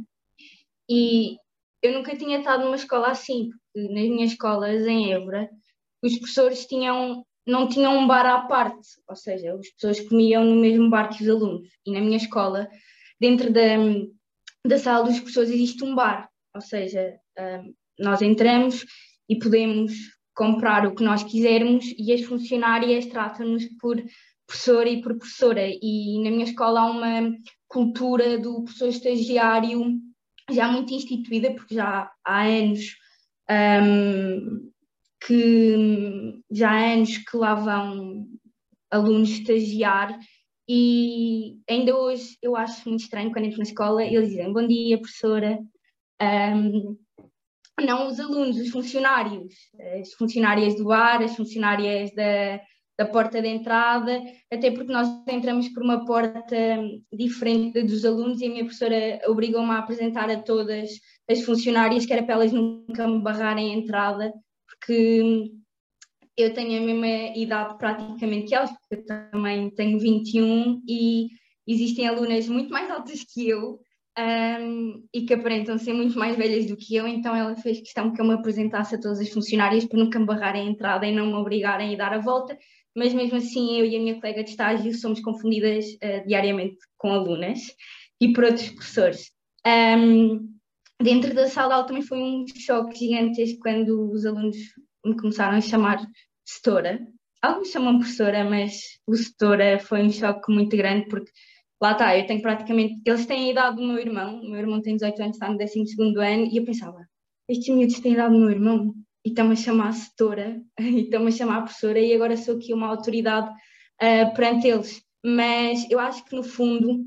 e eu nunca tinha estado numa escola assim, porque nas minhas escolas em Évora os professores tinham, não tinham um bar à parte, ou seja, os professores comiam no mesmo bar que os alunos. E na minha escola, dentro da, da sala dos professores, existe um bar, ou seja, um, nós entramos e podemos comprar o que nós quisermos e as funcionárias tratam-nos por professora e por professora. E na minha escola há uma cultura do professor estagiário já muito instituída, porque já há anos um, que já há anos que lá vão alunos estagiar e ainda hoje eu acho muito estranho quando entro na escola eles dizem bom dia professora um, não os alunos, os funcionários. As funcionárias do bar, as funcionárias da, da porta de entrada, até porque nós entramos por uma porta diferente dos alunos e a minha professora obrigou-me a apresentar a todas as funcionárias que era para elas nunca me barrarem a entrada porque eu tenho a mesma idade praticamente que elas, porque eu também tenho 21 e existem alunas muito mais altas que eu um, e que aparentam ser muito mais velhas do que eu, então ela fez questão que eu me apresentasse a todas as funcionárias para nunca me barrarem a entrada e não me obrigarem a dar a volta, mas mesmo assim eu e a minha colega de estágio somos confundidas uh, diariamente com alunas e por outros professores. Um, dentro da sala aula também foi um choque gigantesco quando os alunos me começaram a chamar setora. Alguns chamam professora, mas o setora foi um choque muito grande porque lá está, eu tenho praticamente, eles têm a idade do meu irmão, o meu irmão tem 18 anos, está no 12 ano, e eu pensava, estes miúdos têm a idade do meu irmão, e estão-me a chamar a setora, *laughs* e estão-me a chamar a professora, e agora sou aqui uma autoridade uh, perante eles. Mas eu acho que no fundo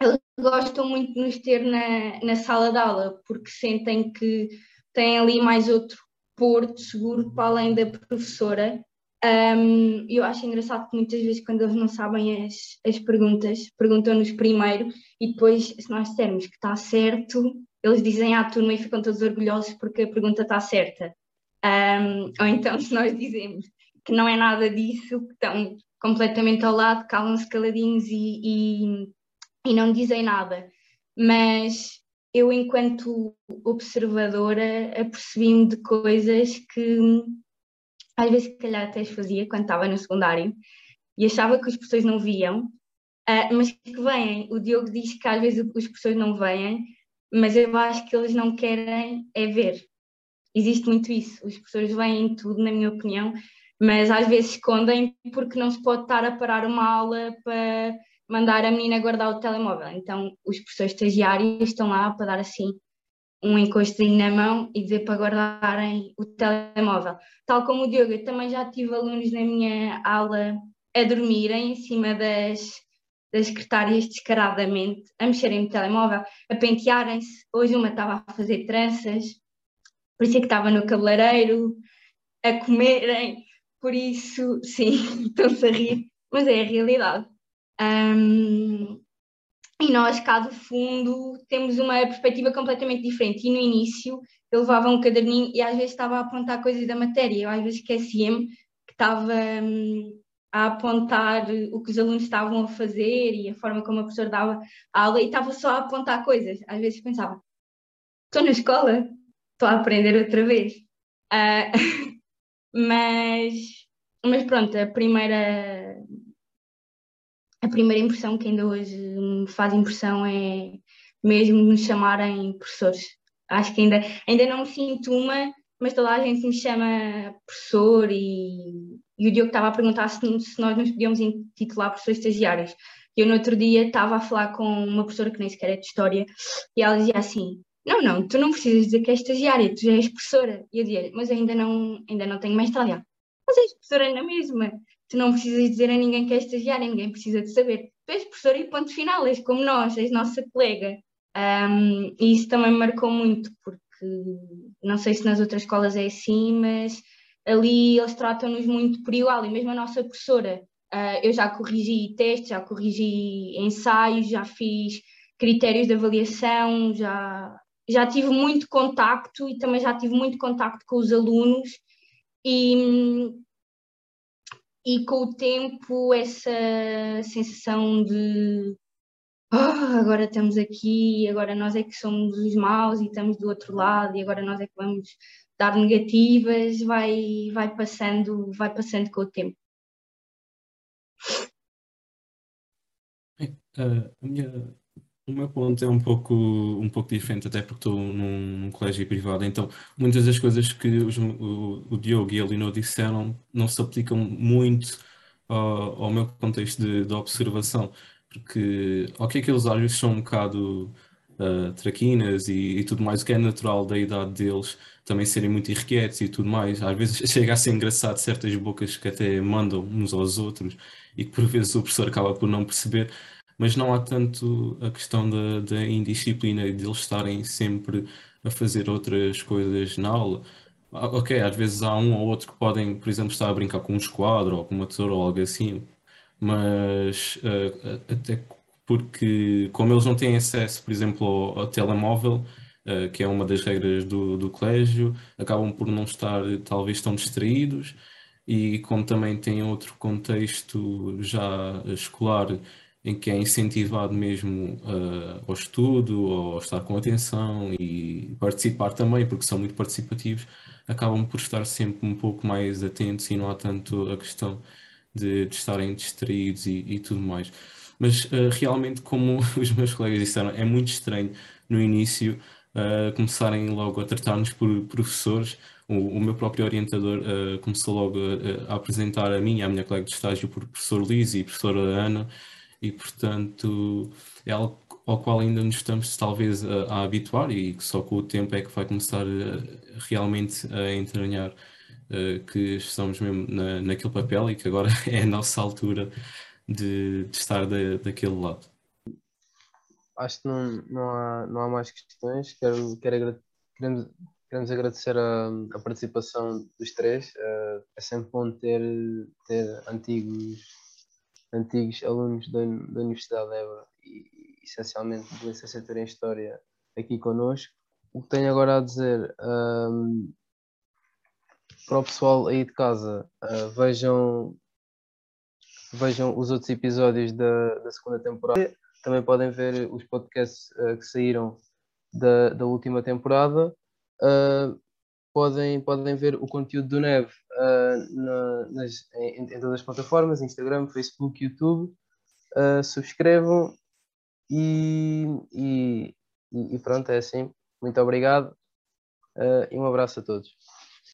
eles gostam muito de nos ter na, na sala de aula, porque sentem que têm ali mais outro porto seguro para além da professora. Um, eu acho engraçado que muitas vezes, quando eles não sabem as, as perguntas, perguntam-nos primeiro e depois, se nós dissermos que está certo, eles dizem à turma e ficam todos orgulhosos porque a pergunta está certa. Um, ou então, se nós dizemos que não é nada disso, que estão completamente ao lado, calam-se caladinhos e, e, e não dizem nada. Mas eu, enquanto observadora, apercebi-me de coisas que às vezes, se calhar, até as fazia quando estava no secundário e achava que os professores não viam, uh, mas que vêm. O Diogo diz que às vezes os professores não veem, mas eu acho que eles não querem é ver. Existe muito isso. Os professores veem tudo, na minha opinião, mas às vezes escondem porque não se pode estar a parar uma aula para mandar a menina guardar o telemóvel. Então, os professores estagiários estão lá para dar assim um encostinho na mão e dizer para guardarem o telemóvel. Tal como o Diogo, eu também já tive alunos na minha aula a dormirem em cima das, das secretárias descaradamente, a mexerem no telemóvel, a pentearem-se. Hoje uma estava a fazer tranças, isso é que estava no cabeleireiro, a comerem. Por isso, sim, *laughs* estão-se a rir, mas é a realidade. Um, e nós, cá do fundo, temos uma perspectiva completamente diferente. E no início, eu levava um caderninho e às vezes estava a apontar coisas da matéria. Eu às vezes esquecia-me que estava hum, a apontar o que os alunos estavam a fazer e a forma como a professora dava a aula e estava só a apontar coisas. Às vezes pensava, estou na escola, estou a aprender outra vez. Uh, *laughs* mas, mas pronto, a primeira a primeira impressão que ainda hoje me faz impressão é mesmo me chamarem professores. Acho que ainda, ainda não me sinto uma, mas toda a gente me chama professor e, e o Diogo estava a perguntar se, se nós nos podíamos intitular professores estagiários. Eu no outro dia estava a falar com uma professora que nem sequer é de História e ela dizia assim, não, não, tu não precisas dizer que és estagiária, tu já és professora. E eu dizia, mas ainda não, ainda não tenho mestrado. Mas és professora na mesma tu não precisas dizer a ninguém que és estagiário, ninguém precisa de saber. Tu és professora e ponto final, és como nós, és nossa colega. Um, e isso também me marcou muito, porque não sei se nas outras escolas é assim, mas ali eles tratam-nos muito por igual, e mesmo a nossa professora. Uh, eu já corrigi testes, já corrigi ensaios, já fiz critérios de avaliação, já, já tive muito contacto e também já tive muito contacto com os alunos e, e com o tempo essa sensação de oh, agora estamos aqui, agora nós é que somos os maus e estamos do outro lado e agora nós é que vamos dar negativas, vai, vai passando, vai passando com o tempo. Bem, uh, a minha, o meu ponto é um pouco, um pouco diferente, até porque estou num, num colégio privado, então muitas das coisas que os, o, o Diogo e a Elinor disseram não se aplicam muito ao, ao meu contexto de, de observação, porque ok que aqueles olhos são um bocado uh, traquinas e, e, tudo mais, o que é natural da idade deles também serem muito irrequietos e tudo mais, às vezes *laughs* chega a ser engraçado certas bocas que até mandam uns aos outros e que por vezes o professor acaba por não perceber, mas não há tanto a questão da, da indisciplina e de eles estarem sempre a fazer outras coisas na aula. Ah, ok, às vezes há um ou outro que podem, por exemplo, estar a brincar com um esquadro ou com uma tesoura ou algo assim, mas uh, até porque, como eles não têm acesso, por exemplo, ao, ao telemóvel, uh, que é uma das regras do, do colégio, acabam por não estar talvez tão distraídos e como também têm outro contexto já escolar em que é incentivado mesmo uh, ao estudo, ou estar com atenção e participar também, porque são muito participativos, acabam por estar sempre um pouco mais atentos e não há tanto a questão de, de estarem distraídos e, e, tudo mais. Mas uh, realmente, como *laughs* os meus colegas disseram, é muito estranho no início uh, começarem logo a tratar-nos por professores. O, o, meu próprio orientador começou logo a, a, apresentar a mim a minha colega de estágio por professor Liz e professora Ana e, portanto, é algo ao qual ainda nos estamos talvez a, a habituar e que só com o tempo é que vai começar a, realmente a entranhar uh, que estamos mesmo na, naquele papel e que agora *laughs* é a nossa altura de, de estar de, daquele lado. Acho que não, não, há, não há mais questões. Quero, quero, queremos, queremos agradecer a, a participação dos três. Uh, é sempre bom ter, ter antigos, antigos alunos da, da Universidade de Évora e, essencialmente de licenciatura em História aqui connosco. O que tenho agora a dizer um, para o pessoal aí de casa, uh, vejam, vejam os outros episódios da, da segunda temporada. Também podem ver os podcasts uh, que saíram da, da última temporada. Uh, podem, podem ver o conteúdo do Neve na, nas, em, em, todas as plataformas, Instagram, Facebook, YouTube. subscrevam e, e, e, pronto, é assim. Muito obrigado uh, e um abraço a todos.